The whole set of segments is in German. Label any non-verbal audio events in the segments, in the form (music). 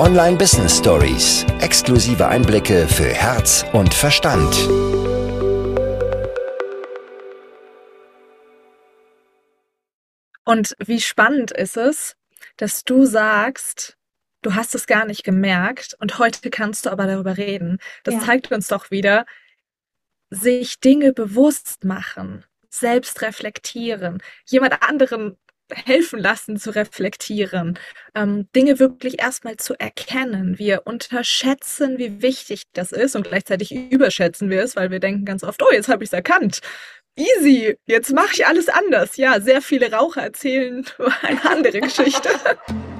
Online Business Stories. Exklusive Einblicke für Herz und Verstand. Und wie spannend ist es, dass du sagst, du hast es gar nicht gemerkt und heute kannst du aber darüber reden. Das ja. zeigt uns doch wieder, sich Dinge bewusst machen, selbst reflektieren, jemand anderen helfen lassen zu reflektieren, ähm, Dinge wirklich erstmal zu erkennen. Wir unterschätzen, wie wichtig das ist und gleichzeitig überschätzen wir es, weil wir denken ganz oft, oh, jetzt habe ich es erkannt. Easy, jetzt mache ich alles anders. Ja, sehr viele Raucher erzählen (laughs) eine andere Geschichte. (laughs)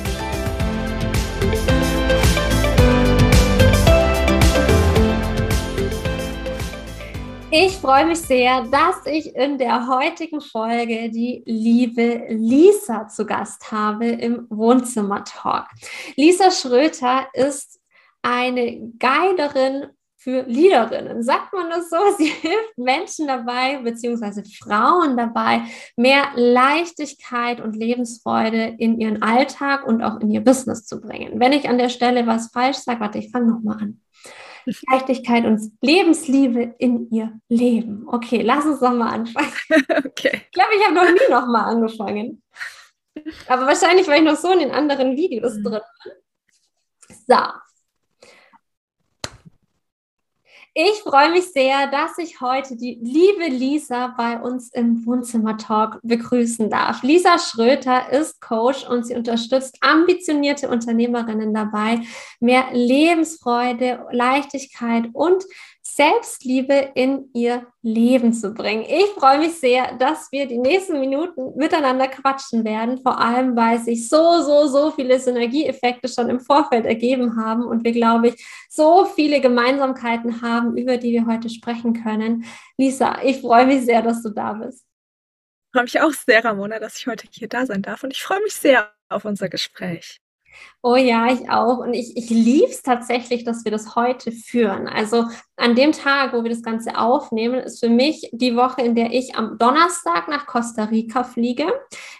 Ich freue mich sehr, dass ich in der heutigen Folge die liebe Lisa zu Gast habe im Wohnzimmer-Talk. Lisa Schröter ist eine Guiderin für Leaderinnen. Sagt man das so? Sie (laughs) hilft Menschen dabei, beziehungsweise Frauen dabei, mehr Leichtigkeit und Lebensfreude in ihren Alltag und auch in ihr Business zu bringen. Wenn ich an der Stelle was falsch sage, warte, ich fange nochmal an. Leichtigkeit und Lebensliebe in ihr Leben. Okay, lass uns doch mal anfangen. (laughs) Okay. Ich glaube, ich habe noch nie noch mal angefangen. Aber wahrscheinlich war ich noch so in den anderen Videos mhm. drin. So, ich freue mich sehr, dass ich heute die liebe Lisa bei uns im Wohnzimmer-Talk begrüßen darf. Lisa Schröter ist Coach und sie unterstützt ambitionierte Unternehmerinnen dabei, mehr Lebensfreude, Leichtigkeit und Selbstliebe in ihr Leben zu bringen. Ich freue mich sehr, dass wir die nächsten Minuten miteinander quatschen werden, vor allem weil sich so, so, so viele Synergieeffekte schon im Vorfeld ergeben haben und wir, glaube ich, so viele Gemeinsamkeiten haben, über die wir heute sprechen können. Lisa, ich freue mich sehr, dass du da bist. Ich freue mich auch sehr, Ramona, dass ich heute hier da sein darf und ich freue mich sehr auf unser Gespräch. Oh ja, ich auch. Und ich, ich liebe es tatsächlich, dass wir das heute führen. Also an dem Tag, wo wir das Ganze aufnehmen, ist für mich die Woche, in der ich am Donnerstag nach Costa Rica fliege.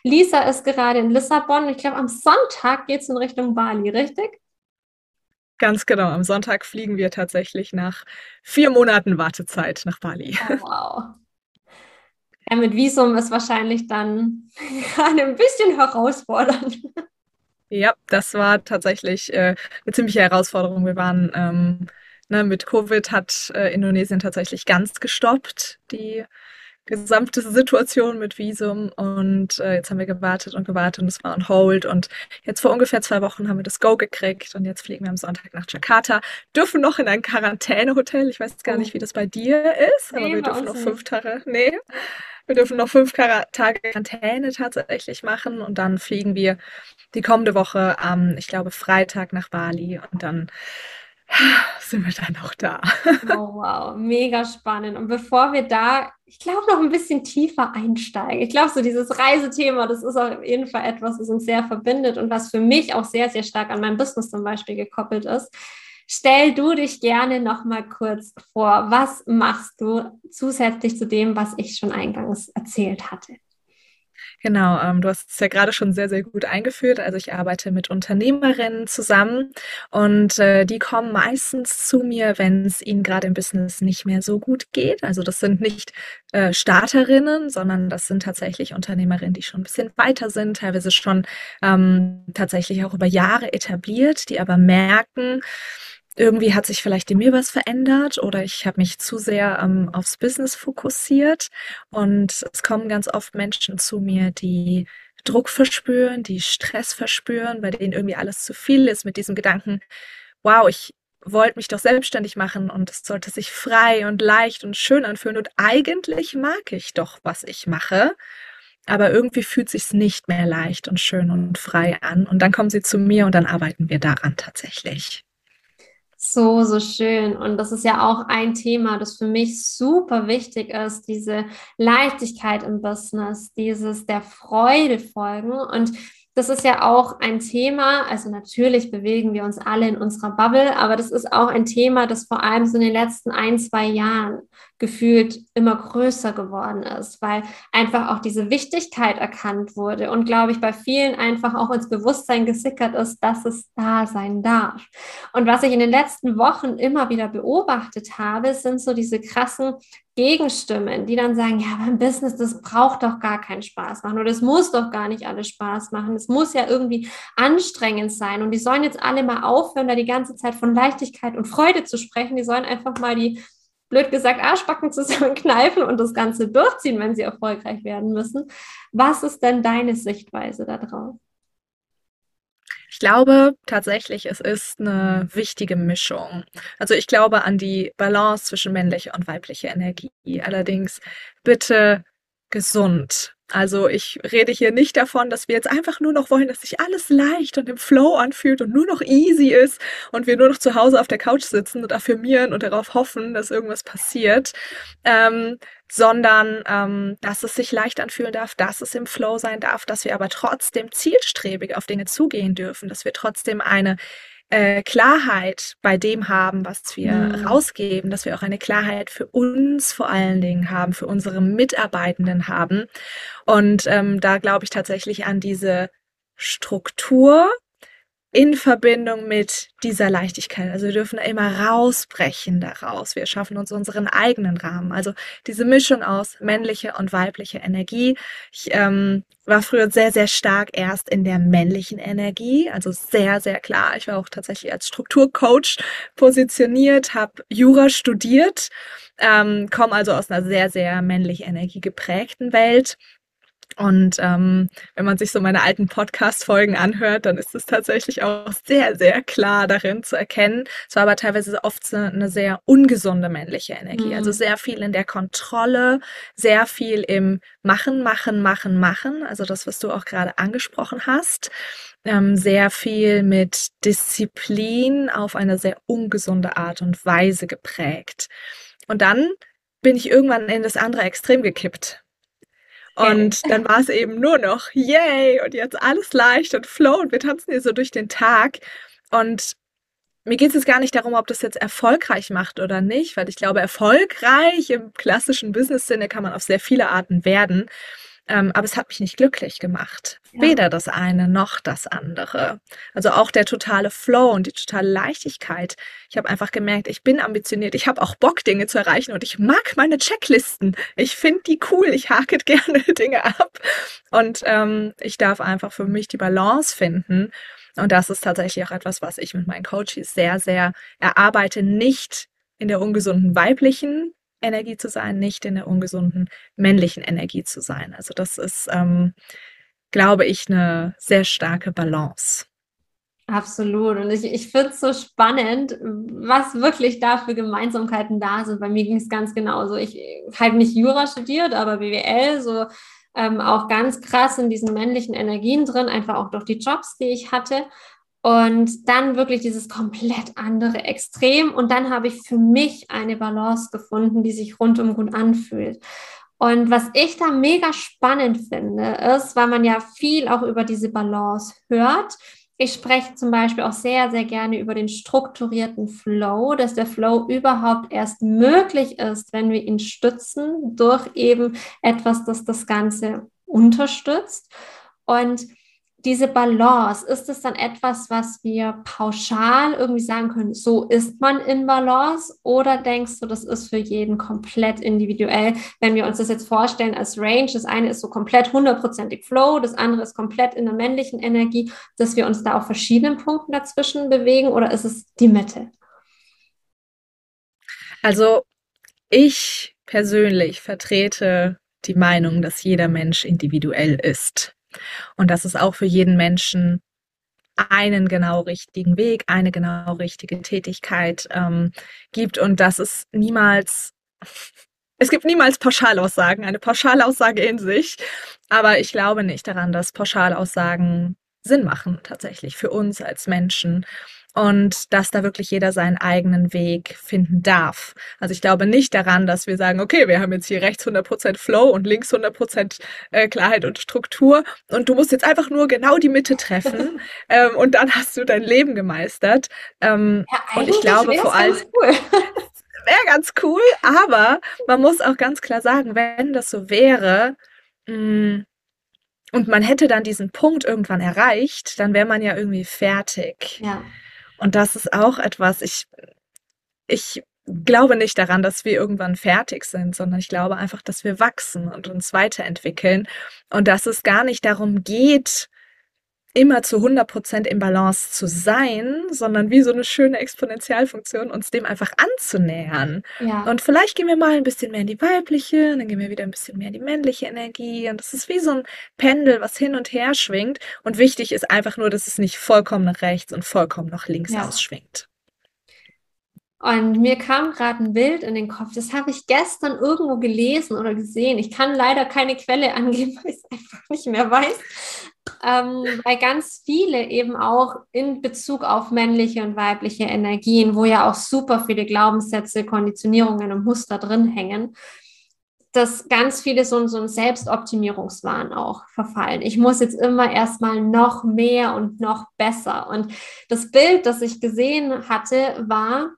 Lisa ist gerade in Lissabon. Ich glaube, am Sonntag geht es in Richtung Bali, richtig? Ganz genau. Am Sonntag fliegen wir tatsächlich nach vier Monaten Wartezeit nach Bali. Oh, wow. Ja, mit Visum ist wahrscheinlich dann (laughs) gerade ein bisschen herausfordernd. Ja, das war tatsächlich äh, eine ziemliche Herausforderung. Wir waren ähm, ne, mit Covid hat äh, Indonesien tatsächlich ganz gestoppt, die gesamte Situation mit Visum. Und äh, jetzt haben wir gewartet und gewartet und es war on hold. Und jetzt vor ungefähr zwei Wochen haben wir das Go gekriegt und jetzt fliegen wir am Sonntag nach Jakarta. Dürfen noch in ein Quarantänehotel. Ich weiß gar nicht, wie das bei dir ist, aber nee, wir dürfen noch fünf Tage. Nee. Wir dürfen noch fünf Tage Quarantäne tatsächlich machen und dann fliegen wir die kommende Woche am, ich glaube, Freitag nach Bali und dann sind wir dann auch da. Oh, wow, mega spannend. Und bevor wir da, ich glaube, noch ein bisschen tiefer einsteigen, ich glaube, so dieses Reisethema, das ist auf jeden Fall etwas, was uns sehr verbindet und was für mich auch sehr, sehr stark an mein Business zum Beispiel gekoppelt ist. Stell du dich gerne noch mal kurz vor. Was machst du zusätzlich zu dem, was ich schon eingangs erzählt hatte? Genau, ähm, du hast es ja gerade schon sehr, sehr gut eingeführt. Also ich arbeite mit Unternehmerinnen zusammen und äh, die kommen meistens zu mir, wenn es ihnen gerade im Business nicht mehr so gut geht. Also das sind nicht äh, Starterinnen, sondern das sind tatsächlich Unternehmerinnen, die schon ein bisschen weiter sind, teilweise schon ähm, tatsächlich auch über Jahre etabliert, die aber merken, irgendwie hat sich vielleicht in mir was verändert oder ich habe mich zu sehr ähm, aufs Business fokussiert. Und es kommen ganz oft Menschen zu mir, die Druck verspüren, die Stress verspüren, bei denen irgendwie alles zu viel ist mit diesem Gedanken, wow, ich wollte mich doch selbstständig machen und es sollte sich frei und leicht und schön anfühlen und eigentlich mag ich doch, was ich mache. Aber irgendwie fühlt sich's nicht mehr leicht und schön und frei an. Und dann kommen sie zu mir und dann arbeiten wir daran tatsächlich. So, so schön. Und das ist ja auch ein Thema, das für mich super wichtig ist, diese Leichtigkeit im Business, dieses der Freude folgen. Und das ist ja auch ein Thema, also natürlich bewegen wir uns alle in unserer Bubble, aber das ist auch ein Thema, das vor allem so in den letzten ein, zwei Jahren gefühlt immer größer geworden ist, weil einfach auch diese Wichtigkeit erkannt wurde und glaube ich bei vielen einfach auch ins Bewusstsein gesickert ist, dass es da sein darf. Und was ich in den letzten Wochen immer wieder beobachtet habe, sind so diese krassen Gegenstimmen, die dann sagen, ja, beim Business, das braucht doch gar keinen Spaß machen oder es muss doch gar nicht alles Spaß machen. Es muss ja irgendwie anstrengend sein und die sollen jetzt alle mal aufhören, da die ganze Zeit von Leichtigkeit und Freude zu sprechen. Die sollen einfach mal die blöd gesagt, Arschbacken zusammenkneifen und das Ganze durchziehen, wenn sie erfolgreich werden müssen. Was ist denn deine Sichtweise darauf? Ich glaube tatsächlich, es ist eine wichtige Mischung. Also ich glaube an die Balance zwischen männlicher und weiblicher Energie. Allerdings bitte gesund. Also ich rede hier nicht davon, dass wir jetzt einfach nur noch wollen, dass sich alles leicht und im Flow anfühlt und nur noch easy ist und wir nur noch zu Hause auf der Couch sitzen und affirmieren und darauf hoffen, dass irgendwas passiert, ähm, sondern ähm, dass es sich leicht anfühlen darf, dass es im Flow sein darf, dass wir aber trotzdem zielstrebig auf Dinge zugehen dürfen, dass wir trotzdem eine äh, Klarheit bei dem haben, was wir mhm. rausgeben, dass wir auch eine Klarheit für uns vor allen Dingen haben, für unsere Mitarbeitenden haben. Und ähm, da glaube ich tatsächlich an diese Struktur, in Verbindung mit dieser Leichtigkeit. Also wir dürfen immer rausbrechen daraus. Wir schaffen uns unseren eigenen Rahmen. Also diese Mischung aus männlicher und weiblicher Energie. Ich ähm, war früher sehr, sehr stark erst in der männlichen Energie, also sehr, sehr klar. Ich war auch tatsächlich als Strukturcoach positioniert, habe Jura studiert, ähm, komme also aus einer sehr, sehr männlich Energie geprägten Welt und ähm, wenn man sich so meine alten Podcast-Folgen anhört, dann ist es tatsächlich auch sehr, sehr klar darin zu erkennen. Es war aber teilweise oft eine sehr ungesunde männliche Energie. Mhm. Also sehr viel in der Kontrolle, sehr viel im Machen, Machen, Machen, Machen. Also das, was du auch gerade angesprochen hast. Ähm, sehr viel mit Disziplin auf eine sehr ungesunde Art und Weise geprägt. Und dann bin ich irgendwann in das andere Extrem gekippt und (laughs) dann war es eben nur noch, yay, und jetzt alles leicht und flow und wir tanzen hier so durch den Tag. Und mir geht es jetzt gar nicht darum, ob das jetzt erfolgreich macht oder nicht, weil ich glaube, erfolgreich im klassischen Business-Sinne kann man auf sehr viele Arten werden. Ähm, aber es hat mich nicht glücklich gemacht. Ja. Weder das eine noch das andere. Also auch der totale Flow und die totale Leichtigkeit. Ich habe einfach gemerkt, ich bin ambitioniert, ich habe auch Bock, Dinge zu erreichen und ich mag meine Checklisten. Ich finde die cool, ich hake (laughs) gerne Dinge ab. Und ähm, ich darf einfach für mich die Balance finden. Und das ist tatsächlich auch etwas, was ich mit meinen Coaches sehr, sehr erarbeite. Nicht in der ungesunden weiblichen Energie zu sein, nicht in der ungesunden männlichen Energie zu sein. Also das ist, ähm, glaube ich, eine sehr starke Balance. Absolut. Und ich, ich finde es so spannend, was wirklich da für Gemeinsamkeiten da sind. Bei mir ging es ganz genauso. Ich habe nicht Jura studiert, aber BWL, so ähm, auch ganz krass in diesen männlichen Energien drin, einfach auch durch die Jobs, die ich hatte. Und dann wirklich dieses komplett andere Extrem. Und dann habe ich für mich eine Balance gefunden, die sich rundum gut anfühlt. Und was ich da mega spannend finde, ist, weil man ja viel auch über diese Balance hört. Ich spreche zum Beispiel auch sehr, sehr gerne über den strukturierten Flow, dass der Flow überhaupt erst möglich ist, wenn wir ihn stützen durch eben etwas, das das Ganze unterstützt. Und diese Balance, ist es dann etwas, was wir pauschal irgendwie sagen können, so ist man in Balance? Oder denkst du, das ist für jeden komplett individuell? Wenn wir uns das jetzt vorstellen als Range, das eine ist so komplett hundertprozentig Flow, das andere ist komplett in der männlichen Energie, dass wir uns da auf verschiedenen Punkten dazwischen bewegen oder ist es die Mitte? Also ich persönlich vertrete die Meinung, dass jeder Mensch individuell ist und dass es auch für jeden Menschen einen genau richtigen Weg, eine genau richtige Tätigkeit ähm, gibt und dass es niemals, es gibt niemals Pauschalaussagen, eine Pauschalaussage in sich, aber ich glaube nicht daran, dass Pauschalaussagen Sinn machen tatsächlich für uns als Menschen und dass da wirklich jeder seinen eigenen Weg finden darf. Also ich glaube nicht daran, dass wir sagen, okay, wir haben jetzt hier rechts 100% Flow und links 100% äh, Klarheit und Struktur und du musst jetzt einfach nur genau die Mitte treffen (laughs) ähm, und dann hast du dein Leben gemeistert. Ähm, ja, und ich glaube vor allem... Cool. (laughs) Wäre ganz cool, aber man muss auch ganz klar sagen, wenn das so wäre, mh, mm, und man hätte dann diesen Punkt irgendwann erreicht, dann wäre man ja irgendwie fertig. Ja. Und das ist auch etwas, ich, ich glaube nicht daran, dass wir irgendwann fertig sind, sondern ich glaube einfach, dass wir wachsen und uns weiterentwickeln. Und dass es gar nicht darum geht, immer zu 100% im Balance zu sein, sondern wie so eine schöne Exponentialfunktion uns dem einfach anzunähern. Ja. Und vielleicht gehen wir mal ein bisschen mehr in die weibliche, dann gehen wir wieder ein bisschen mehr in die männliche Energie. Und das ist wie so ein Pendel, was hin und her schwingt. Und wichtig ist einfach nur, dass es nicht vollkommen nach rechts und vollkommen nach links ja. ausschwingt. Und mir kam gerade ein Bild in den Kopf, das habe ich gestern irgendwo gelesen oder gesehen. Ich kann leider keine Quelle (laughs) angeben, weil ich es einfach nicht mehr weiß ähm, weil ganz viele eben auch in Bezug auf männliche und weibliche Energien, wo ja auch super viele Glaubenssätze, Konditionierungen und Muster drin hängen, dass ganz viele so, so ein Selbstoptimierungswahn auch verfallen. Ich muss jetzt immer erstmal noch mehr und noch besser. Und das Bild, das ich gesehen hatte, war,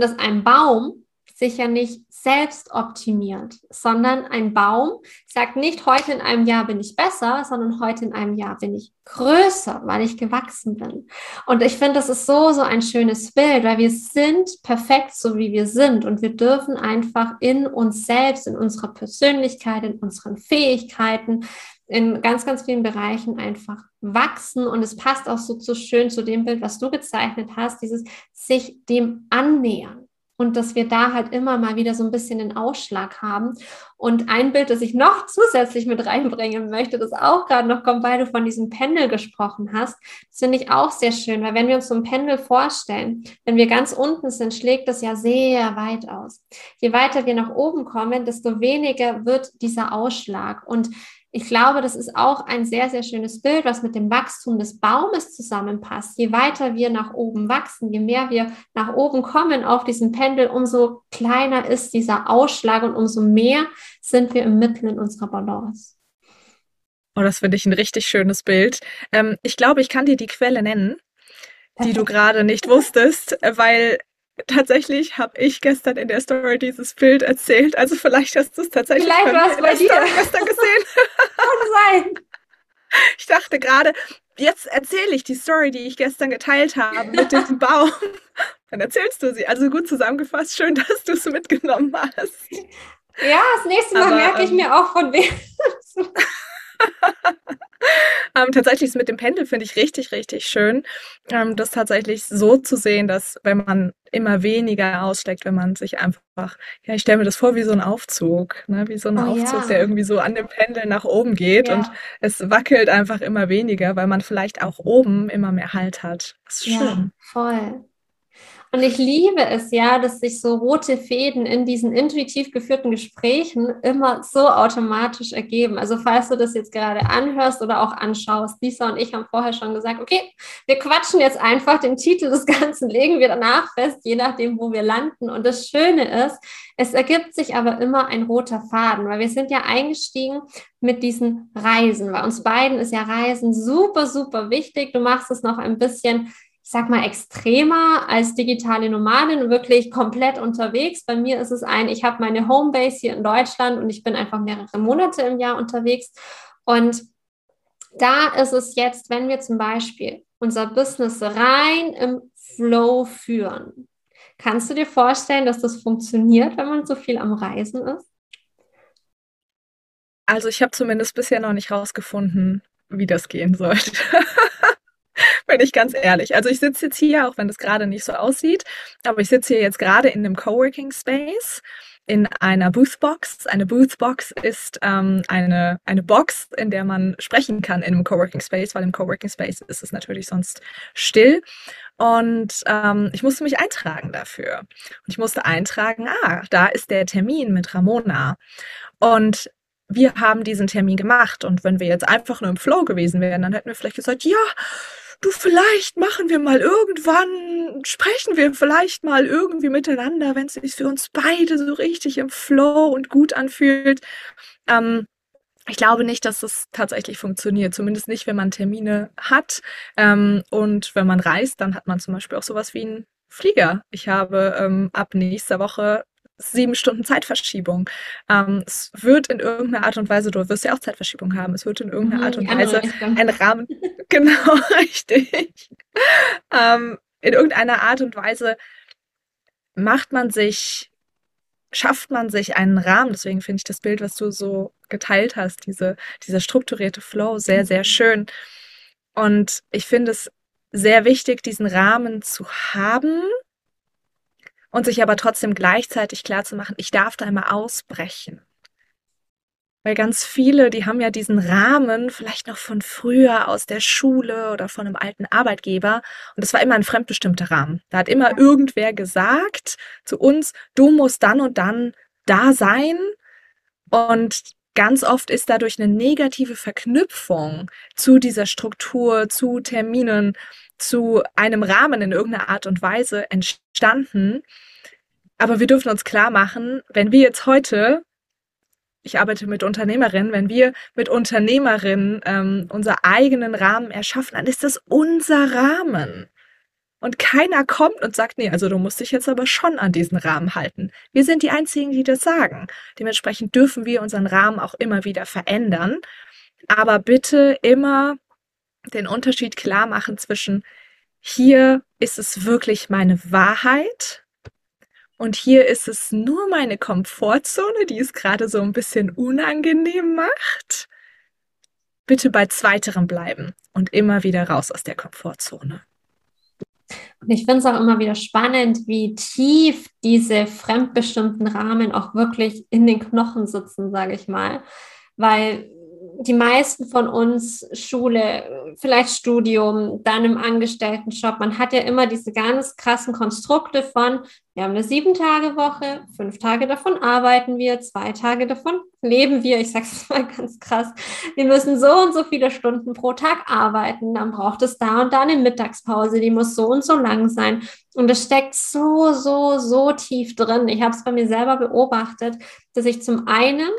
dass ein Baum sich ja nicht selbst optimiert, sondern ein Baum sagt nicht, heute in einem Jahr bin ich besser, sondern heute in einem Jahr bin ich größer, weil ich gewachsen bin. Und ich finde, das ist so, so ein schönes Bild, weil wir sind perfekt, so wie wir sind. Und wir dürfen einfach in uns selbst, in unserer Persönlichkeit, in unseren Fähigkeiten, in ganz, ganz vielen Bereichen einfach wachsen. Und es passt auch so, so schön zu dem Bild, was du gezeichnet hast, dieses sich dem annähern und dass wir da halt immer mal wieder so ein bisschen den Ausschlag haben. Und ein Bild, das ich noch zusätzlich mit reinbringen möchte, das auch gerade noch kommt, weil du von diesem Pendel gesprochen hast, das finde ich auch sehr schön, weil wenn wir uns so ein Pendel vorstellen, wenn wir ganz unten sind, schlägt das ja sehr weit aus. Je weiter wir nach oben kommen, desto weniger wird dieser Ausschlag. Und ich glaube, das ist auch ein sehr, sehr schönes Bild, was mit dem Wachstum des Baumes zusammenpasst. Je weiter wir nach oben wachsen, je mehr wir nach oben kommen auf diesem Pendel, umso kleiner ist dieser Ausschlag und umso mehr sind wir im Mittel in unserer Balance. Oh, das finde ich ein richtig schönes Bild. Ähm, ich glaube, ich kann dir die Quelle nennen, die du gerade nicht wusstest, weil tatsächlich habe ich gestern in der Story dieses Bild erzählt. Also vielleicht hast du es tatsächlich vielleicht bei, bei dir. Story gestern gesehen. (laughs) Kann sein. Ich dachte gerade, jetzt erzähle ich die Story, die ich gestern geteilt habe mit diesem (laughs) Baum. Dann erzählst du sie. Also gut zusammengefasst. Schön, dass du es mitgenommen hast. Ja, das nächste Mal Aber, merke ich ähm, mir auch von wem. (laughs) ähm, tatsächlich ist mit dem Pendel finde ich richtig, richtig schön, ähm, das tatsächlich so zu sehen, dass wenn man immer weniger aussteckt, wenn man sich einfach, ja, ich stelle mir das vor wie so ein Aufzug, ne? wie so ein oh, Aufzug, ja. der irgendwie so an dem Pendel nach oben geht ja. und es wackelt einfach immer weniger, weil man vielleicht auch oben immer mehr Halt hat. Das ist schön. Ja, voll. Und ich liebe es ja, dass sich so rote Fäden in diesen intuitiv geführten Gesprächen immer so automatisch ergeben. Also falls du das jetzt gerade anhörst oder auch anschaust, Lisa und ich haben vorher schon gesagt, okay, wir quatschen jetzt einfach, den Titel des Ganzen legen wir danach fest, je nachdem, wo wir landen. Und das Schöne ist, es ergibt sich aber immer ein roter Faden, weil wir sind ja eingestiegen mit diesen Reisen. Bei uns beiden ist ja Reisen super, super wichtig. Du machst es noch ein bisschen ich sag mal, extremer als digitale Nomadin, wirklich komplett unterwegs. Bei mir ist es ein, ich habe meine Homebase hier in Deutschland und ich bin einfach mehrere Monate im Jahr unterwegs. Und da ist es jetzt, wenn wir zum Beispiel unser Business rein im Flow führen. Kannst du dir vorstellen, dass das funktioniert, wenn man so viel am Reisen ist? Also ich habe zumindest bisher noch nicht rausgefunden, wie das gehen sollte. (laughs) (laughs) bin ich ganz ehrlich. Also ich sitze jetzt hier, auch wenn das gerade nicht so aussieht, aber ich sitze hier jetzt gerade in einem Coworking Space in einer Boothbox. Eine Boothbox ist ähm, eine, eine Box, in der man sprechen kann in einem Coworking Space, weil im Coworking Space ist es natürlich sonst still. Und ähm, ich musste mich eintragen dafür. Und ich musste eintragen, ah, da ist der Termin mit Ramona. Und wir haben diesen Termin gemacht. Und wenn wir jetzt einfach nur im Flow gewesen wären, dann hätten wir vielleicht gesagt, ja, du, vielleicht machen wir mal irgendwann, sprechen wir vielleicht mal irgendwie miteinander, wenn es sich für uns beide so richtig im Flow und gut anfühlt. Ähm, ich glaube nicht, dass das tatsächlich funktioniert. Zumindest nicht, wenn man Termine hat. Ähm, und wenn man reist, dann hat man zum Beispiel auch sowas wie einen Flieger. Ich habe ähm, ab nächster Woche sieben Stunden Zeitverschiebung. Ähm, es wird in irgendeiner Art und Weise, du wirst ja auch Zeitverschiebung haben, es wird in irgendeiner mhm, Art und Weise ein Rahmen, (laughs) genau, (laughs) richtig. Ähm, in irgendeiner Art und Weise macht man sich, schafft man sich einen Rahmen. Deswegen finde ich das Bild, was du so geteilt hast, diese, dieser strukturierte Flow, sehr, sehr mhm. schön. Und ich finde es sehr wichtig, diesen Rahmen zu haben, und sich aber trotzdem gleichzeitig klar zu machen, ich darf da immer ausbrechen. Weil ganz viele, die haben ja diesen Rahmen vielleicht noch von früher aus der Schule oder von einem alten Arbeitgeber. Und das war immer ein fremdbestimmter Rahmen. Da hat immer irgendwer gesagt zu uns, du musst dann und dann da sein. Und ganz oft ist dadurch eine negative Verknüpfung zu dieser Struktur, zu Terminen zu einem Rahmen in irgendeiner Art und Weise entstanden. Aber wir dürfen uns klar machen, wenn wir jetzt heute, ich arbeite mit Unternehmerinnen, wenn wir mit Unternehmerinnen ähm, unser eigenen Rahmen erschaffen, dann ist das unser Rahmen. Und keiner kommt und sagt, nee, also du musst dich jetzt aber schon an diesen Rahmen halten. Wir sind die Einzigen, die das sagen. Dementsprechend dürfen wir unseren Rahmen auch immer wieder verändern. Aber bitte immer den Unterschied klar machen zwischen hier ist es wirklich meine Wahrheit und hier ist es nur meine Komfortzone, die es gerade so ein bisschen unangenehm macht. Bitte bei zweiterem bleiben und immer wieder raus aus der Komfortzone. Und ich finde es auch immer wieder spannend, wie tief diese fremdbestimmten Rahmen auch wirklich in den Knochen sitzen, sage ich mal. Weil die meisten von uns Schule, vielleicht Studium, dann im Angestelltenjob, man hat ja immer diese ganz krassen Konstrukte von, wir haben eine Sieben-Tage-Woche, fünf Tage davon arbeiten wir, zwei Tage davon leben wir. Ich sage es mal ganz krass. Wir müssen so und so viele Stunden pro Tag arbeiten. Dann braucht es da und da eine Mittagspause, die muss so und so lang sein. Und es steckt so, so, so tief drin. Ich habe es bei mir selber beobachtet, dass ich zum einen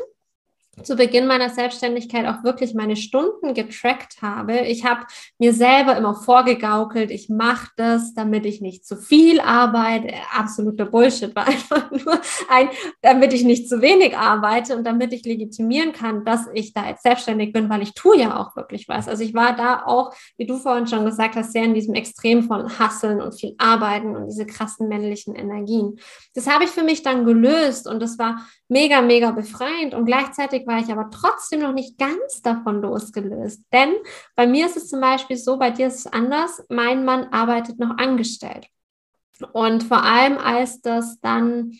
zu Beginn meiner Selbstständigkeit auch wirklich meine Stunden getrackt habe. Ich habe mir selber immer vorgegaukelt, ich mache das, damit ich nicht zu viel arbeite. Absoluter Bullshit war (laughs) einfach nur ein, damit ich nicht zu wenig arbeite und damit ich legitimieren kann, dass ich da jetzt selbstständig bin, weil ich tue ja auch wirklich was. Also ich war da auch, wie du vorhin schon gesagt hast, sehr in diesem Extrem von Hasseln und viel Arbeiten und diese krassen männlichen Energien. Das habe ich für mich dann gelöst und das war mega, mega befreiend und gleichzeitig war ich aber trotzdem noch nicht ganz davon losgelöst. Denn bei mir ist es zum Beispiel so, bei dir ist es anders. Mein Mann arbeitet noch angestellt. Und vor allem, als das dann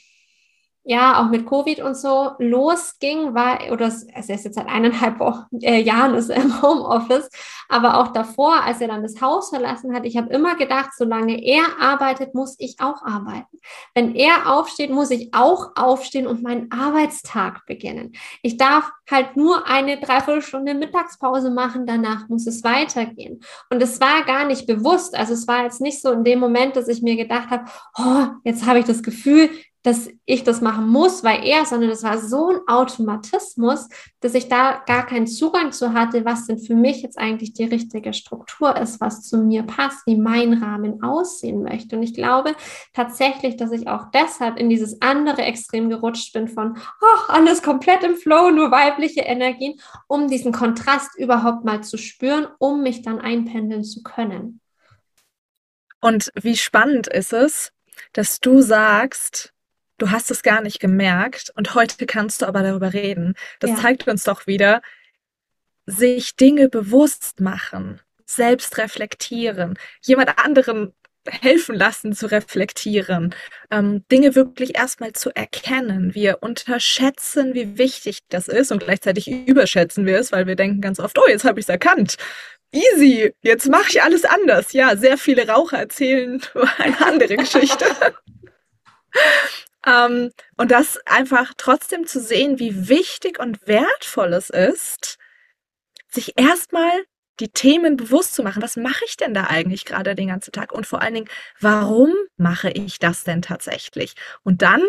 ja auch mit Covid und so losging, war, oder es ist jetzt seit eineinhalb Wochen, äh, Jahren ist er im Homeoffice, aber auch davor, als er dann das Haus verlassen hat, ich habe immer gedacht, solange er arbeitet, muss ich auch arbeiten. Wenn er aufsteht, muss ich auch aufstehen und meinen Arbeitstag beginnen. Ich darf halt nur eine Dreiviertelstunde Mittagspause machen, danach muss es weitergehen. Und es war gar nicht bewusst, also es war jetzt nicht so in dem Moment, dass ich mir gedacht habe, oh, jetzt habe ich das Gefühl, dass ich das machen muss, weil er, sondern das war so ein Automatismus, dass ich da gar keinen Zugang zu hatte, was denn für mich jetzt eigentlich die richtige Struktur ist, was zu mir passt, wie mein Rahmen aussehen möchte. Und ich glaube tatsächlich, dass ich auch deshalb in dieses andere Extrem gerutscht bin von, oh, alles komplett im Flow, nur weibliche Energien, um diesen Kontrast überhaupt mal zu spüren, um mich dann einpendeln zu können. Und wie spannend ist es, dass du sagst, du hast es gar nicht gemerkt und heute kannst du aber darüber reden. Das ja. zeigt uns doch wieder, sich Dinge bewusst machen, selbst reflektieren, jemand anderen helfen lassen zu reflektieren, ähm, Dinge wirklich erstmal zu erkennen. Wir unterschätzen, wie wichtig das ist und gleichzeitig überschätzen wir es, weil wir denken ganz oft, oh, jetzt habe ich es erkannt. Easy, jetzt mache ich alles anders. Ja, sehr viele Raucher erzählen (laughs) eine andere Geschichte. (laughs) ähm, und das einfach trotzdem zu sehen, wie wichtig und wertvoll es ist, sich erstmal die Themen bewusst zu machen. Was mache ich denn da eigentlich gerade den ganzen Tag? Und vor allen Dingen, warum mache ich das denn tatsächlich? Und dann,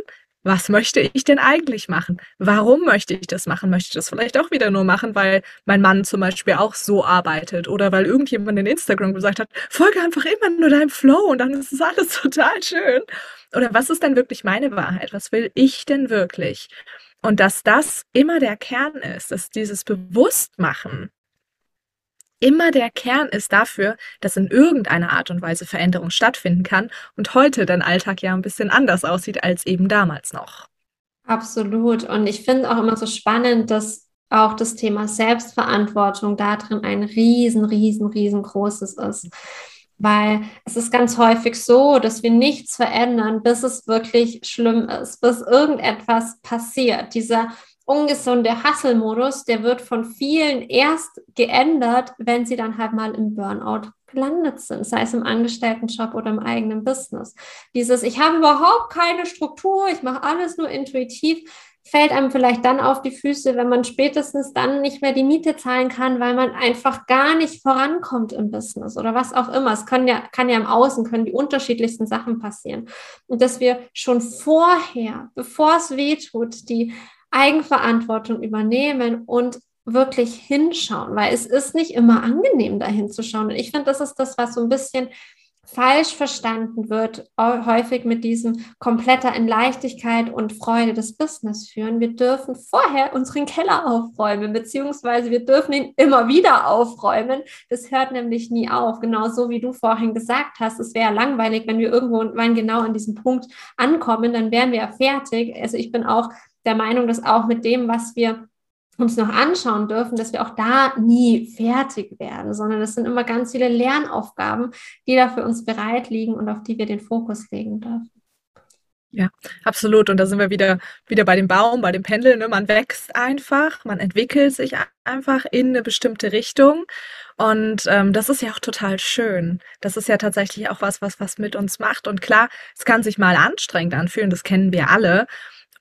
was möchte ich denn eigentlich machen? Warum möchte ich das machen? Möchte ich das vielleicht auch wieder nur machen, weil mein Mann zum Beispiel auch so arbeitet oder weil irgendjemand in Instagram gesagt hat, folge einfach immer nur deinem Flow und dann ist es alles (laughs) total schön. Oder was ist denn wirklich meine Wahrheit? Was will ich denn wirklich? Und dass das immer der Kern ist, dass dieses Bewusstmachen immer der Kern ist dafür, dass in irgendeiner Art und Weise Veränderung stattfinden kann und heute dein Alltag ja ein bisschen anders aussieht als eben damals noch. Absolut. Und ich finde auch immer so spannend, dass auch das Thema Selbstverantwortung darin ein riesen, riesen, riesengroßes ist. Weil es ist ganz häufig so, dass wir nichts verändern, bis es wirklich schlimm ist, bis irgendetwas passiert. Dieser ungesunde Hustle-Modus, der wird von vielen erst geändert, wenn sie dann halt mal im Burnout gelandet sind, sei es im Angestelltenjob oder im eigenen Business. Dieses, ich habe überhaupt keine Struktur, ich mache alles nur intuitiv, fällt einem vielleicht dann auf die Füße, wenn man spätestens dann nicht mehr die Miete zahlen kann, weil man einfach gar nicht vorankommt im Business oder was auch immer. Es kann ja, kann ja im Außen, können die unterschiedlichsten Sachen passieren. Und dass wir schon vorher, bevor es weh tut, die Eigenverantwortung übernehmen und wirklich hinschauen, weil es ist nicht immer angenehm, da hinzuschauen. Und ich finde, das ist das, was so ein bisschen falsch verstanden wird, häufig mit diesem kompletter in Leichtigkeit und Freude des Business führen. Wir dürfen vorher unseren Keller aufräumen, beziehungsweise wir dürfen ihn immer wieder aufräumen. Das hört nämlich nie auf. Genauso wie du vorhin gesagt hast, es wäre langweilig, wenn wir irgendwo genau an diesem Punkt ankommen, dann wären wir ja fertig. Also ich bin auch der Meinung, dass auch mit dem, was wir uns noch anschauen dürfen, dass wir auch da nie fertig werden, sondern es sind immer ganz viele Lernaufgaben, die da für uns bereit liegen und auf die wir den Fokus legen dürfen. Ja, absolut. Und da sind wir wieder, wieder bei dem Baum, bei dem Pendel. Ne? Man wächst einfach, man entwickelt sich einfach in eine bestimmte Richtung. Und ähm, das ist ja auch total schön. Das ist ja tatsächlich auch was, was was mit uns macht. Und klar, es kann sich mal anstrengend anfühlen, das kennen wir alle.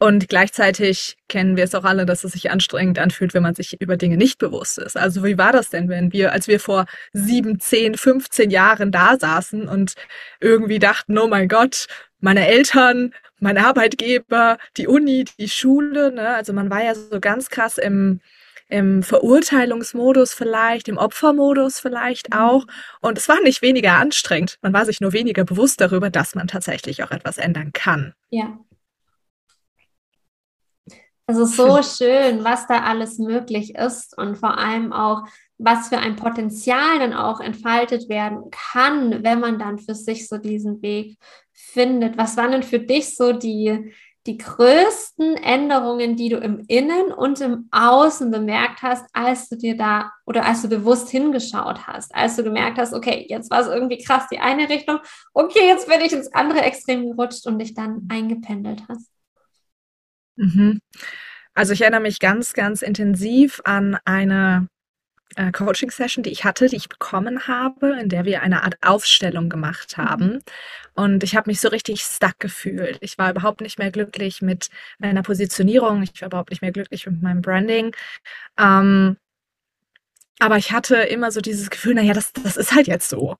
Und gleichzeitig kennen wir es auch alle, dass es sich anstrengend anfühlt, wenn man sich über Dinge nicht bewusst ist. Also wie war das denn, wenn wir, als wir vor sieben, zehn, 15 Jahren da saßen und irgendwie dachten, oh mein Gott, meine Eltern, mein Arbeitgeber, die Uni, die Schule, ne? Also man war ja so ganz krass im, im Verurteilungsmodus vielleicht, im Opfermodus vielleicht mhm. auch. Und es war nicht weniger anstrengend. Man war sich nur weniger bewusst darüber, dass man tatsächlich auch etwas ändern kann. Ja, also so schön, was da alles möglich ist und vor allem auch, was für ein Potenzial dann auch entfaltet werden kann, wenn man dann für sich so diesen Weg findet. Was waren denn für dich so die, die größten Änderungen, die du im Innen und im Außen bemerkt hast, als du dir da oder als du bewusst hingeschaut hast, als du gemerkt hast, okay, jetzt war es irgendwie krass die eine Richtung, okay, jetzt bin ich ins andere Extrem gerutscht und dich dann eingependelt hast? Mhm. Also ich erinnere mich ganz, ganz intensiv an eine äh, Coaching-Session, die ich hatte, die ich bekommen habe, in der wir eine Art Aufstellung gemacht mhm. haben. Und ich habe mich so richtig stuck gefühlt. Ich war überhaupt nicht mehr glücklich mit meiner Positionierung. Ich war überhaupt nicht mehr glücklich mit meinem Branding. Ähm, aber ich hatte immer so dieses Gefühl, naja, das, das ist halt jetzt so.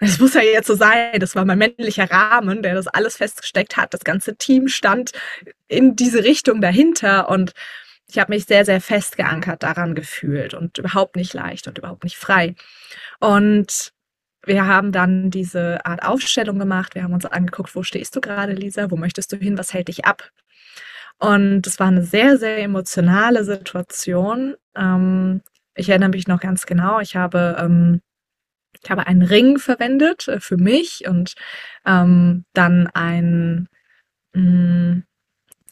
Das muss ja jetzt so sein. Das war mein männlicher Rahmen, der das alles festgesteckt hat. Das ganze Team stand in diese Richtung dahinter und ich habe mich sehr, sehr fest geankert daran gefühlt und überhaupt nicht leicht und überhaupt nicht frei. Und wir haben dann diese Art Aufstellung gemacht. Wir haben uns angeguckt, wo stehst du gerade, Lisa? Wo möchtest du hin? Was hält dich ab? Und es war eine sehr, sehr emotionale Situation. Ähm, ich erinnere mich noch ganz genau. Ich habe ähm, ich habe einen Ring verwendet äh, für mich und ähm, dann ein, mh, mm,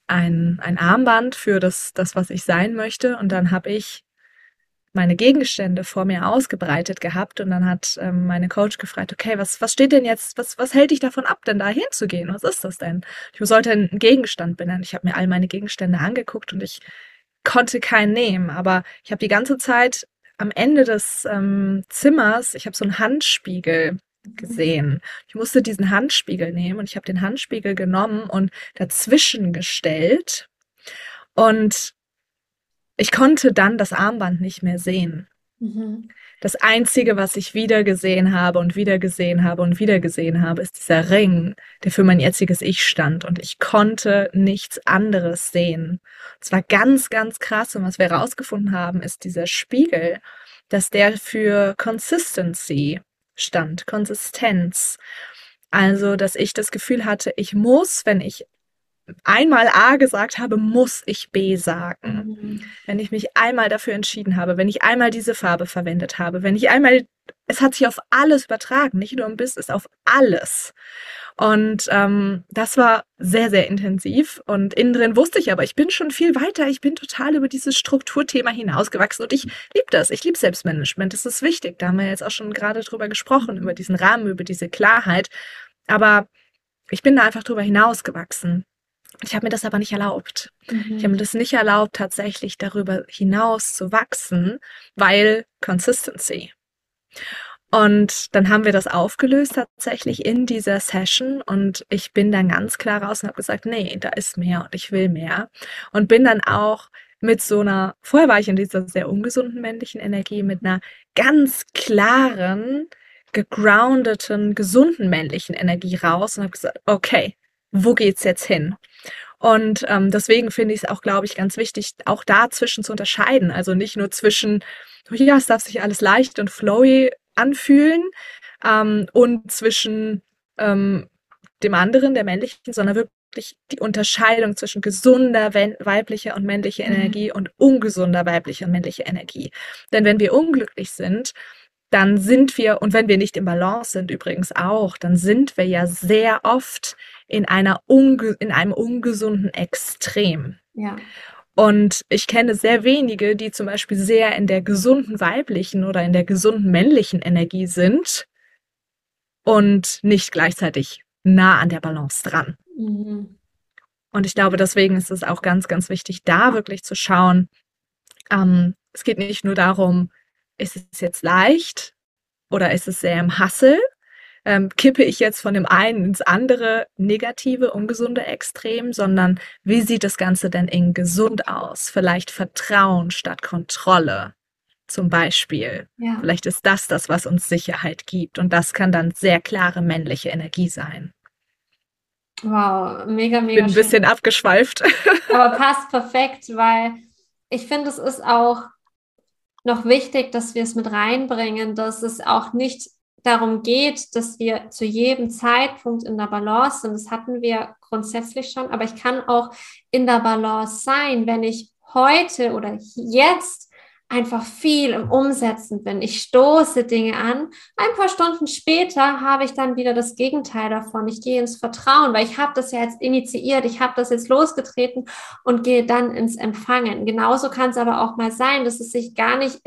ein, ein Armband für das, das, was ich sein möchte. Und dann habe ich meine Gegenstände vor mir ausgebreitet gehabt und dann hat ähm, meine Coach gefragt, okay, was, was steht denn jetzt, was, was hält dich davon ab, denn da hinzugehen? Was ist das denn? Ich sollte einen Gegenstand benennen. Ich habe mir all meine Gegenstände angeguckt und ich konnte keinen nehmen, aber ich habe die ganze Zeit am Ende des ähm, Zimmers, ich habe so einen Handspiegel gesehen. Ich musste diesen Handspiegel nehmen und ich habe den Handspiegel genommen und dazwischen gestellt und ich konnte dann das Armband nicht mehr sehen. Mhm. Das Einzige, was ich wieder gesehen habe und wieder gesehen habe und wieder gesehen habe, ist dieser Ring, der für mein jetziges Ich stand. Und ich konnte nichts anderes sehen. Es war ganz, ganz krass. Und was wir herausgefunden haben, ist dieser Spiegel, dass der für Consistency stand, Konsistenz. Also, dass ich das Gefühl hatte, ich muss, wenn ich einmal A gesagt habe, muss ich B sagen. Mhm. Wenn ich mich einmal dafür entschieden habe, wenn ich einmal diese Farbe verwendet habe, wenn ich einmal, es hat sich auf alles übertragen, nicht nur im Business, auf alles. Und ähm, das war sehr, sehr intensiv. Und innen drin wusste ich aber, ich bin schon viel weiter. Ich bin total über dieses Strukturthema hinausgewachsen. Und ich liebe das. Ich liebe Selbstmanagement. Das ist wichtig. Da haben wir jetzt auch schon gerade drüber gesprochen, über diesen Rahmen, über diese Klarheit. Aber ich bin da einfach drüber hinausgewachsen. Ich habe mir das aber nicht erlaubt. Mhm. Ich habe mir das nicht erlaubt, tatsächlich darüber hinaus zu wachsen, weil Consistency. Und dann haben wir das aufgelöst tatsächlich in dieser Session und ich bin dann ganz klar raus und habe gesagt, nee, da ist mehr und ich will mehr. Und bin dann auch mit so einer, vorher war ich in dieser sehr ungesunden männlichen Energie, mit einer ganz klaren, gegroundeten, gesunden männlichen Energie raus und habe gesagt, okay, wo geht's jetzt hin? Und ähm, deswegen finde ich es auch, glaube ich, ganz wichtig, auch dazwischen zu unterscheiden. Also nicht nur zwischen, ja, es darf sich alles leicht und flowy anfühlen ähm, und zwischen ähm, dem anderen, der männlichen, sondern wirklich die Unterscheidung zwischen gesunder weiblicher und männlicher mhm. Energie und ungesunder weiblicher und männlicher Energie. Denn wenn wir unglücklich sind, dann sind wir, und wenn wir nicht im Balance sind übrigens auch, dann sind wir ja sehr oft in, einer unge in einem ungesunden Extrem. Ja. Und ich kenne sehr wenige, die zum Beispiel sehr in der gesunden weiblichen oder in der gesunden männlichen Energie sind und nicht gleichzeitig nah an der Balance dran. Mhm. Und ich glaube, deswegen ist es auch ganz, ganz wichtig, da wirklich zu schauen. Ähm, es geht nicht nur darum, ist es jetzt leicht oder ist es sehr im Hassel? Ähm, kippe ich jetzt von dem einen ins andere negative, ungesunde Extrem, sondern wie sieht das Ganze denn in gesund aus? Vielleicht Vertrauen statt Kontrolle zum Beispiel. Ja. Vielleicht ist das das, was uns Sicherheit gibt. Und das kann dann sehr klare männliche Energie sein. Wow, mega, mega. Bin ein bisschen abgeschweift. (laughs) Aber passt perfekt, weil ich finde, es ist auch noch wichtig, dass wir es mit reinbringen, dass es auch nicht darum geht, dass wir zu jedem Zeitpunkt in der Balance sind. Das hatten wir grundsätzlich schon, aber ich kann auch in der Balance sein, wenn ich heute oder jetzt einfach viel im Umsetzen bin. Ich stoße Dinge an. Ein paar Stunden später habe ich dann wieder das Gegenteil davon. Ich gehe ins Vertrauen, weil ich habe das ja jetzt initiiert, ich habe das jetzt losgetreten und gehe dann ins Empfangen. Genauso kann es aber auch mal sein, dass es sich gar nicht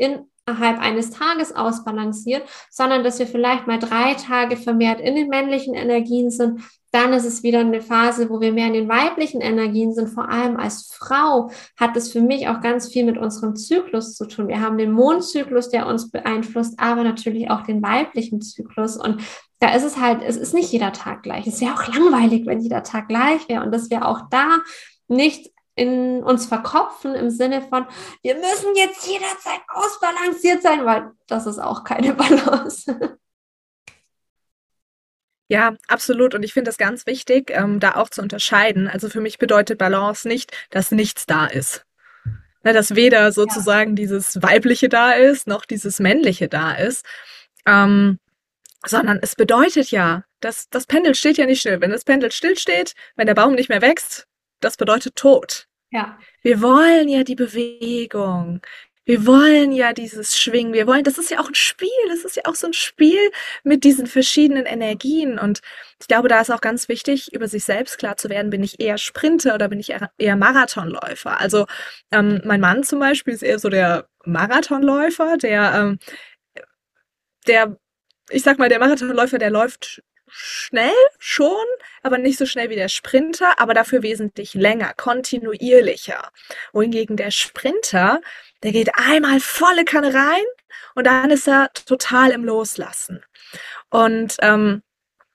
innerhalb eines Tages ausbalanciert, sondern dass wir vielleicht mal drei Tage vermehrt in den männlichen Energien sind, dann ist es wieder eine Phase, wo wir mehr in den weiblichen Energien sind. Vor allem als Frau hat es für mich auch ganz viel mit unserem Zyklus zu tun. Wir haben den Mondzyklus, der uns beeinflusst, aber natürlich auch den weiblichen Zyklus. Und da ist es halt, es ist nicht jeder Tag gleich. Es wäre auch langweilig, wenn jeder Tag gleich wäre. Und dass wir auch da nicht in uns verkopfen im Sinne von, wir müssen jetzt jederzeit ausbalanciert sein, weil das ist auch keine (laughs) Balance. Ja, absolut. Und ich finde das ganz wichtig, ähm, da auch zu unterscheiden. Also für mich bedeutet Balance nicht, dass nichts da ist. Ne, dass weder sozusagen ja. dieses Weibliche da ist, noch dieses Männliche da ist. Ähm, sondern es bedeutet ja, dass das Pendel steht ja nicht still. Wenn das Pendel still steht, wenn der Baum nicht mehr wächst, das bedeutet Tod. Ja. Wir wollen ja die Bewegung wir wollen ja dieses Schwingen, wir wollen, das ist ja auch ein Spiel, das ist ja auch so ein Spiel mit diesen verschiedenen Energien. Und ich glaube, da ist auch ganz wichtig, über sich selbst klar zu werden, bin ich eher Sprinter oder bin ich eher, Marathonläufer? Also ähm, mein Mann zum Beispiel ist eher so der Marathonläufer, der, ähm, der, ich sag mal, der Marathonläufer, der läuft schnell schon, aber nicht so schnell wie der Sprinter, aber dafür wesentlich länger, kontinuierlicher. Wohingegen der Sprinter, der geht einmal volle Kanne rein und dann ist er total im Loslassen. Und ähm,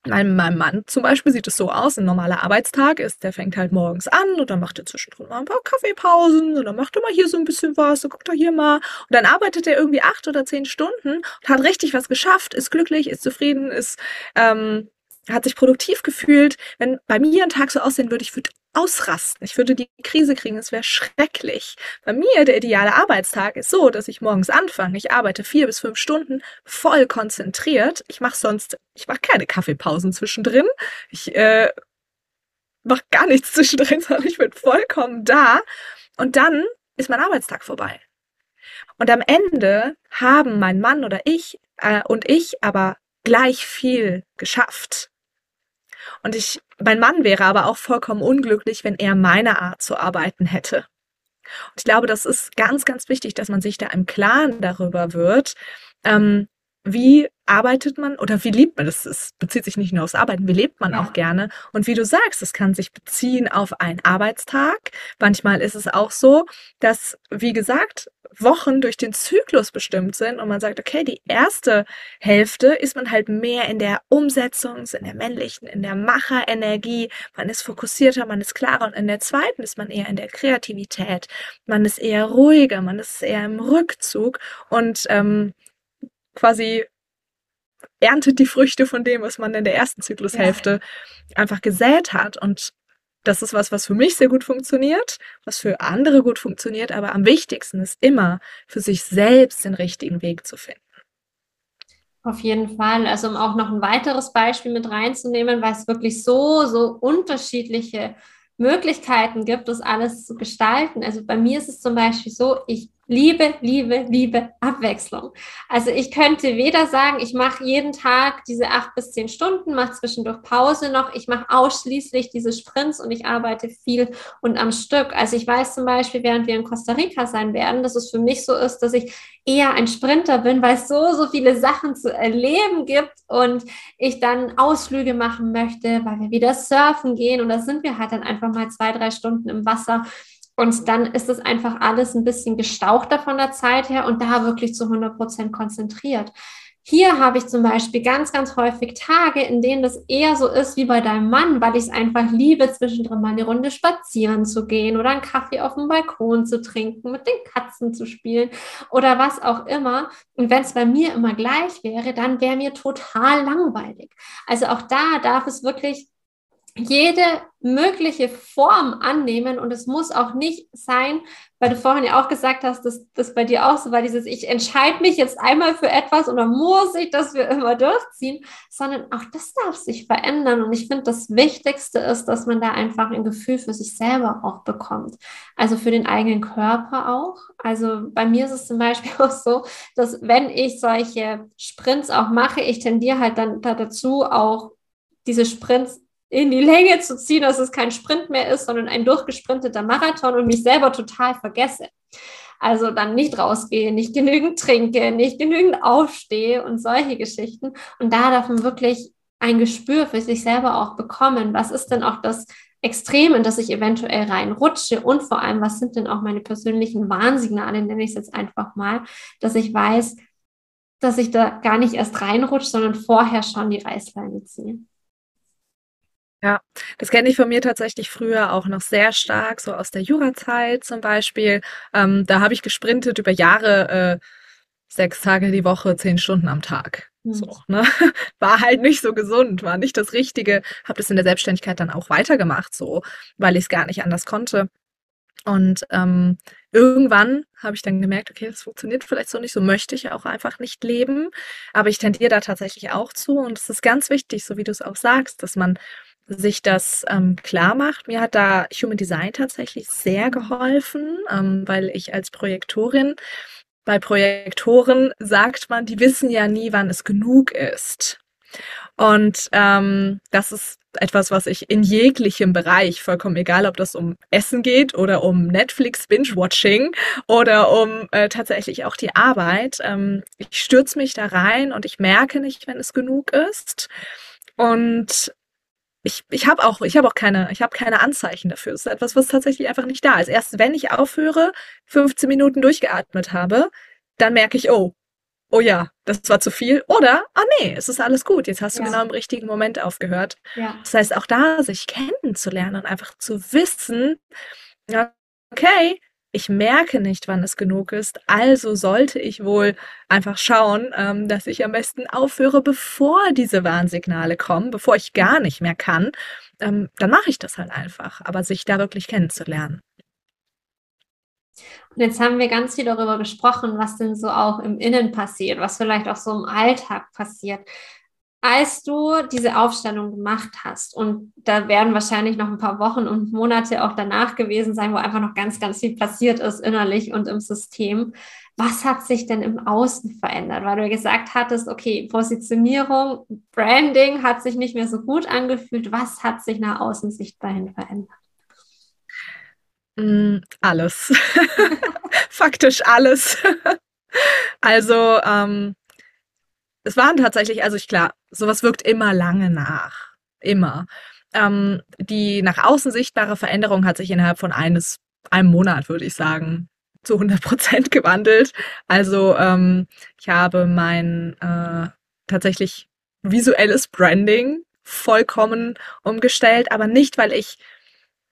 mein, meinem Mann zum Beispiel sieht es so aus, ein normaler Arbeitstag ist, der fängt halt morgens an und dann macht er zwischendrin mal ein paar Kaffeepausen und dann macht er mal hier so ein bisschen was, dann guckt er hier mal und dann arbeitet er irgendwie acht oder zehn Stunden und hat richtig was geschafft, ist glücklich, ist zufrieden, ist ähm, hat sich produktiv gefühlt. Wenn bei mir ein Tag so aussehen würde, ich würde ausrasten. Ich würde die Krise kriegen. Es wäre schrecklich. Bei mir, der ideale Arbeitstag ist so, dass ich morgens anfange. Ich arbeite vier bis fünf Stunden voll konzentriert. Ich mache sonst, ich mache keine Kaffeepausen zwischendrin. Ich äh, mache gar nichts (laughs) zwischendrin, sondern ich bin vollkommen da. Und dann ist mein Arbeitstag vorbei. Und am Ende haben mein Mann oder ich äh, und ich aber gleich viel geschafft. Und ich, mein Mann wäre aber auch vollkommen unglücklich, wenn er meine Art zu arbeiten hätte. Und ich glaube, das ist ganz, ganz wichtig, dass man sich da im Klaren darüber wird, ähm, wie arbeitet man oder wie lebt man? Das, das bezieht sich nicht nur aufs Arbeiten, wie lebt man ja. auch gerne? Und wie du sagst, es kann sich beziehen auf einen Arbeitstag. Manchmal ist es auch so, dass, wie gesagt, Wochen durch den Zyklus bestimmt sind und man sagt, okay, die erste Hälfte ist man halt mehr in der Umsetzung, in der männlichen, in der Macherenergie, man ist fokussierter, man ist klarer und in der zweiten ist man eher in der Kreativität, man ist eher ruhiger, man ist eher im Rückzug und ähm, quasi erntet die Früchte von dem, was man in der ersten Zyklushälfte ja. einfach gesät hat. Und das ist was, was für mich sehr gut funktioniert, was für andere gut funktioniert, aber am wichtigsten ist immer, für sich selbst den richtigen Weg zu finden. Auf jeden Fall. Also um auch noch ein weiteres Beispiel mit reinzunehmen, weil es wirklich so, so unterschiedliche Möglichkeiten gibt, das alles zu gestalten. Also bei mir ist es zum Beispiel so, ich liebe, liebe, liebe Abwechslung. Also ich könnte weder sagen, ich mache jeden Tag diese acht bis zehn Stunden, mache zwischendurch Pause noch, ich mache ausschließlich diese Sprints und ich arbeite viel und am Stück. Also ich weiß zum Beispiel, während wir in Costa Rica sein werden, dass es für mich so ist, dass ich eher ein Sprinter bin, weil es so, so viele Sachen zu erleben gibt und ich dann Ausflüge machen möchte, weil wir wieder surfen gehen und da sind wir halt dann einfach mal zwei, drei Stunden im Wasser und dann ist es einfach alles ein bisschen gestauchter von der Zeit her und da wirklich zu 100 Prozent konzentriert. Hier habe ich zum Beispiel ganz, ganz häufig Tage, in denen das eher so ist wie bei deinem Mann, weil ich es einfach liebe, zwischendrin mal eine Runde spazieren zu gehen oder einen Kaffee auf dem Balkon zu trinken, mit den Katzen zu spielen oder was auch immer. Und wenn es bei mir immer gleich wäre, dann wäre mir total langweilig. Also auch da darf es wirklich jede mögliche Form annehmen und es muss auch nicht sein, weil du vorhin ja auch gesagt hast, dass das bei dir auch so war, dieses ich entscheide mich jetzt einmal für etwas oder muss ich das für immer durchziehen, sondern auch das darf sich verändern und ich finde, das Wichtigste ist, dass man da einfach ein Gefühl für sich selber auch bekommt, also für den eigenen Körper auch. Also bei mir ist es zum Beispiel (laughs) auch so, dass wenn ich solche Sprints auch mache, ich tendiere halt dann dazu auch diese Sprints in die Länge zu ziehen, dass es kein Sprint mehr ist, sondern ein durchgesprinteter Marathon und mich selber total vergesse. Also dann nicht rausgehe, nicht genügend trinke, nicht genügend aufstehe und solche Geschichten. Und da darf man wirklich ein Gespür für sich selber auch bekommen. Was ist denn auch das Extrem, in das ich eventuell reinrutsche? Und vor allem, was sind denn auch meine persönlichen Warnsignale, nenne ich es jetzt einfach mal, dass ich weiß, dass ich da gar nicht erst reinrutsche, sondern vorher schon die Reißleine ziehe. Ja, das kenne ich von mir tatsächlich früher auch noch sehr stark, so aus der Jurazeit zum Beispiel. Ähm, da habe ich gesprintet über Jahre, äh, sechs Tage die Woche, zehn Stunden am Tag. Mhm. So, ne? (laughs) War halt nicht so gesund, war nicht das Richtige. Habe das in der Selbstständigkeit dann auch weitergemacht, so, weil ich es gar nicht anders konnte. Und ähm, irgendwann habe ich dann gemerkt, okay, das funktioniert vielleicht so nicht, so möchte ich auch einfach nicht leben. Aber ich tendiere da tatsächlich auch zu. Und es ist ganz wichtig, so wie du es auch sagst, dass man sich das ähm, klar macht. Mir hat da Human Design tatsächlich sehr geholfen, ähm, weil ich als Projektorin, bei Projektoren sagt man, die wissen ja nie, wann es genug ist. Und ähm, das ist etwas, was ich in jeglichem Bereich, vollkommen egal, ob das um Essen geht oder um Netflix Binge-Watching oder um äh, tatsächlich auch die Arbeit. Ähm, ich stürze mich da rein und ich merke nicht, wenn es genug ist. Und ich, ich habe auch, ich habe auch keine, ich habe keine Anzeichen dafür. Es ist etwas, was tatsächlich einfach nicht da ist. Erst wenn ich aufhöre, 15 Minuten durchgeatmet habe, dann merke ich, oh, oh ja, das war zu viel. Oder, ah nee, es ist alles gut. Jetzt hast du ja. genau im richtigen Moment aufgehört. Ja. Das heißt, auch da sich kennenzulernen und einfach zu wissen, okay, ich merke nicht, wann es genug ist. Also sollte ich wohl einfach schauen, ähm, dass ich am besten aufhöre, bevor diese Warnsignale kommen, bevor ich gar nicht mehr kann. Ähm, dann mache ich das halt einfach. Aber sich da wirklich kennenzulernen. Und jetzt haben wir ganz viel darüber gesprochen, was denn so auch im Innen passiert, was vielleicht auch so im Alltag passiert. Als du diese Aufstellung gemacht hast, und da werden wahrscheinlich noch ein paar Wochen und Monate auch danach gewesen sein, wo einfach noch ganz, ganz viel passiert ist innerlich und im System, was hat sich denn im Außen verändert? Weil du gesagt hattest, okay, Positionierung, Branding hat sich nicht mehr so gut angefühlt. Was hat sich nach außen sichtbarhin verändert? Mm, alles. (laughs) Faktisch alles. (laughs) also, ähm, es waren tatsächlich, also ich klar, sowas wirkt immer lange nach. Immer. Ähm, die nach außen sichtbare Veränderung hat sich innerhalb von eines, einem Monat, würde ich sagen, zu 100 Prozent (laughs) gewandelt. Also ähm, ich habe mein äh, tatsächlich visuelles Branding vollkommen umgestellt, aber nicht, weil ich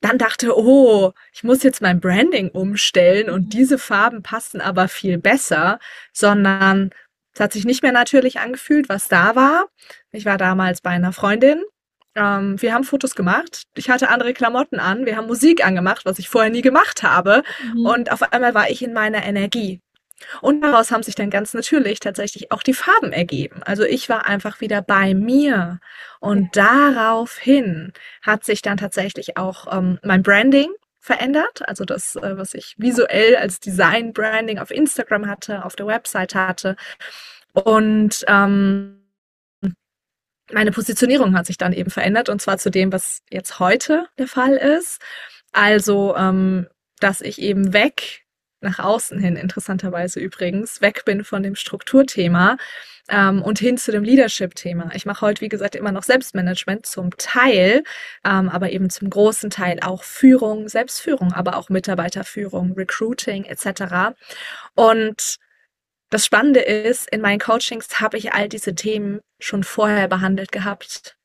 dann dachte, oh, ich muss jetzt mein Branding umstellen und mhm. diese Farben passen aber viel besser, sondern es hat sich nicht mehr natürlich angefühlt, was da war. Ich war damals bei einer Freundin. Ähm, wir haben Fotos gemacht. Ich hatte andere Klamotten an. Wir haben Musik angemacht, was ich vorher nie gemacht habe. Mhm. Und auf einmal war ich in meiner Energie. Und daraus haben sich dann ganz natürlich tatsächlich auch die Farben ergeben. Also ich war einfach wieder bei mir. Und daraufhin hat sich dann tatsächlich auch ähm, mein Branding verändert. Also das, äh, was ich visuell als Design-Branding auf Instagram hatte, auf der Website hatte. Und ähm, meine Positionierung hat sich dann eben verändert und zwar zu dem, was jetzt heute der Fall ist. Also, ähm, dass ich eben weg nach außen hin, interessanterweise übrigens, weg bin von dem Strukturthema ähm, und hin zu dem Leadership-Thema. Ich mache heute, wie gesagt, immer noch Selbstmanagement zum Teil, ähm, aber eben zum großen Teil auch Führung, Selbstführung, aber auch Mitarbeiterführung, Recruiting etc. Und das Spannende ist, in meinen Coachings habe ich all diese Themen schon vorher behandelt gehabt.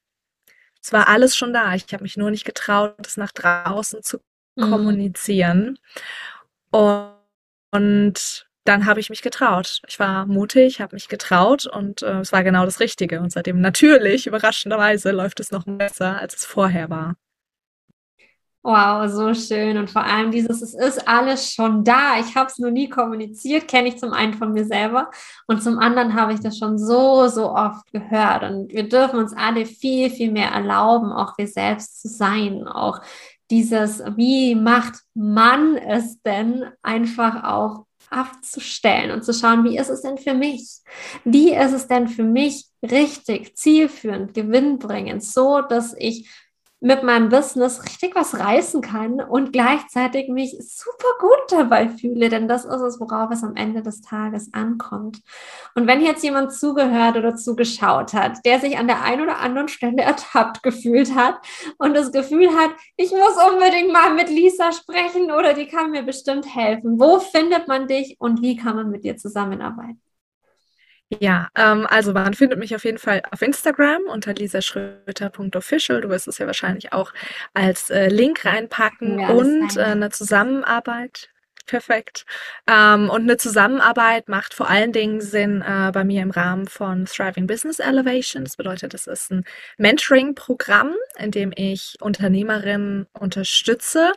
Es war alles schon da. Ich habe mich nur nicht getraut, es nach draußen zu mhm. kommunizieren. Und und dann habe ich mich getraut. Ich war mutig, habe mich getraut und äh, es war genau das Richtige. Und seitdem natürlich, überraschenderweise, läuft es noch besser, als es vorher war. Wow, so schön. Und vor allem dieses, es ist alles schon da. Ich habe es nur nie kommuniziert, kenne ich zum einen von mir selber und zum anderen habe ich das schon so, so oft gehört. Und wir dürfen uns alle viel, viel mehr erlauben, auch wir selbst zu sein, auch dieses, wie macht man es denn, einfach auch abzustellen und zu schauen, wie ist es denn für mich? Wie ist es denn für mich richtig, zielführend, gewinnbringend, so dass ich mit meinem Business richtig was reißen kann und gleichzeitig mich super gut dabei fühle, denn das ist es, worauf es am Ende des Tages ankommt. Und wenn jetzt jemand zugehört oder zugeschaut hat, der sich an der einen oder anderen Stelle ertappt gefühlt hat und das Gefühl hat, ich muss unbedingt mal mit Lisa sprechen oder die kann mir bestimmt helfen. Wo findet man dich und wie kann man mit dir zusammenarbeiten? Ja, ähm, also man findet mich auf jeden Fall auf Instagram unter lisaschröter.official. Du wirst es ja wahrscheinlich auch als äh, Link reinpacken ja, und äh, eine Zusammenarbeit Perfekt. Ähm, und eine Zusammenarbeit macht vor allen Dingen Sinn äh, bei mir im Rahmen von Thriving Business Elevation. Das bedeutet, das ist ein Mentoring-Programm, in dem ich Unternehmerinnen unterstütze.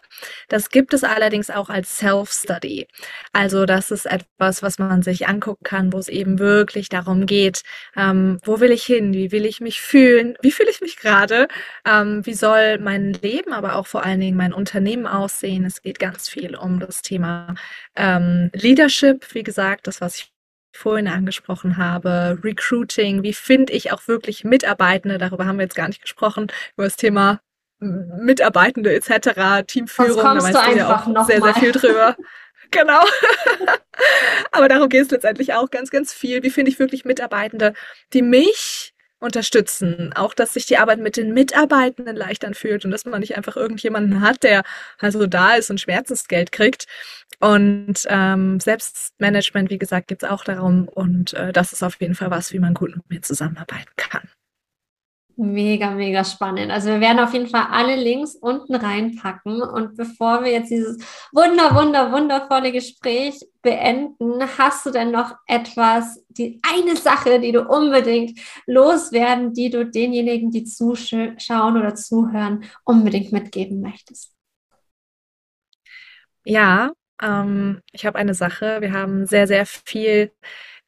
Das gibt es allerdings auch als Self-Study. Also das ist etwas, was man sich angucken kann, wo es eben wirklich darum geht, ähm, wo will ich hin, wie will ich mich fühlen, wie fühle ich mich gerade, ähm, wie soll mein Leben, aber auch vor allen Dingen mein Unternehmen aussehen. Es geht ganz viel um das Thema ähm, Leadership, wie gesagt, das, was ich ich vorhin angesprochen habe, Recruiting, wie finde ich auch wirklich Mitarbeitende, darüber haben wir jetzt gar nicht gesprochen, über das Thema Mitarbeitende etc., Teamführung, da weißt du ja auch sehr, mal. sehr viel drüber. (laughs) genau. (laughs) Aber darum geht es letztendlich auch ganz, ganz viel. Wie finde ich wirklich Mitarbeitende, die mich unterstützen. Auch, dass sich die Arbeit mit den Mitarbeitenden leicht anfühlt und dass man nicht einfach irgendjemanden hat, der also da ist und Schmerzensgeld kriegt. Und ähm, Selbstmanagement, wie gesagt, geht es auch darum. Und äh, das ist auf jeden Fall was, wie man gut mit mir zusammenarbeiten kann. Mega, mega spannend. Also wir werden auf jeden Fall alle Links unten reinpacken. Und bevor wir jetzt dieses wunder, wunder, wundervolle Gespräch beenden, hast du denn noch etwas, die eine Sache, die du unbedingt loswerden, die du denjenigen, die zuschauen oder zuhören, unbedingt mitgeben möchtest? Ja, ähm, ich habe eine Sache. Wir haben sehr, sehr viel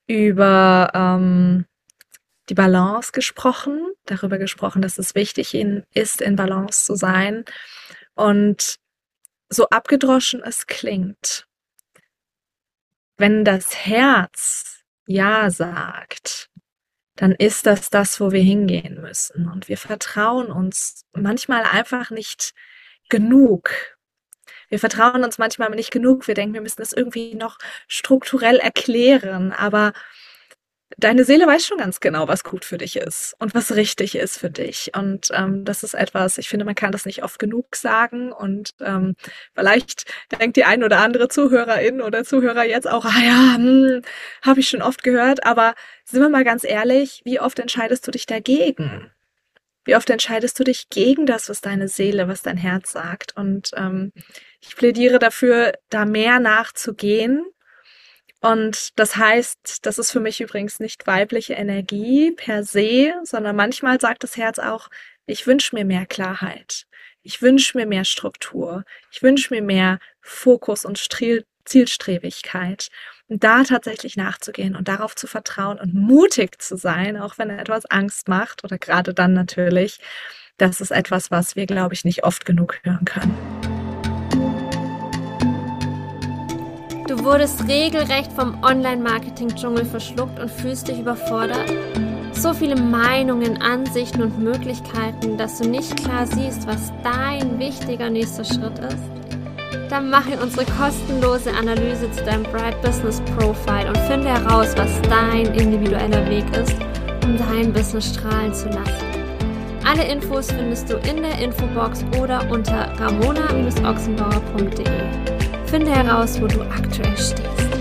über ähm, die Balance gesprochen, darüber gesprochen, dass es wichtig ist, in Balance zu sein. Und so abgedroschen es klingt, wenn das Herz Ja sagt, dann ist das das, wo wir hingehen müssen. Und wir vertrauen uns manchmal einfach nicht genug. Wir vertrauen uns manchmal nicht genug. Wir denken, wir müssen das irgendwie noch strukturell erklären. Aber deine Seele weiß schon ganz genau, was gut für dich ist und was richtig ist für dich. Und ähm, das ist etwas, ich finde, man kann das nicht oft genug sagen. Und ähm, vielleicht denkt die ein oder andere Zuhörerin oder Zuhörer jetzt auch, ah ja, hm, habe ich schon oft gehört. Aber sind wir mal ganz ehrlich, wie oft entscheidest du dich dagegen? Wie oft entscheidest du dich gegen das, was deine Seele, was dein Herz sagt? Und ähm, ich plädiere dafür, da mehr nachzugehen und das heißt, das ist für mich übrigens nicht weibliche Energie per se, sondern manchmal sagt das Herz auch, ich wünsche mir mehr Klarheit. Ich wünsche mir mehr Struktur. Ich wünsche mir mehr Fokus und Zielstrebigkeit. Und da tatsächlich nachzugehen und darauf zu vertrauen und mutig zu sein, auch wenn etwas Angst macht oder gerade dann natürlich, das ist etwas, was wir, glaube ich, nicht oft genug hören können. Du wurdest regelrecht vom Online-Marketing-Dschungel verschluckt und fühlst dich überfordert? So viele Meinungen, Ansichten und Möglichkeiten, dass du nicht klar siehst, was dein wichtiger nächster Schritt ist? Dann mache unsere kostenlose Analyse zu deinem Bright Business Profile und finde heraus, was dein individueller Weg ist, um dein Business strahlen zu lassen. Alle Infos findest du in der Infobox oder unter ramona-oxenbauer.de. Finde heraus, wo du aktuell stehst.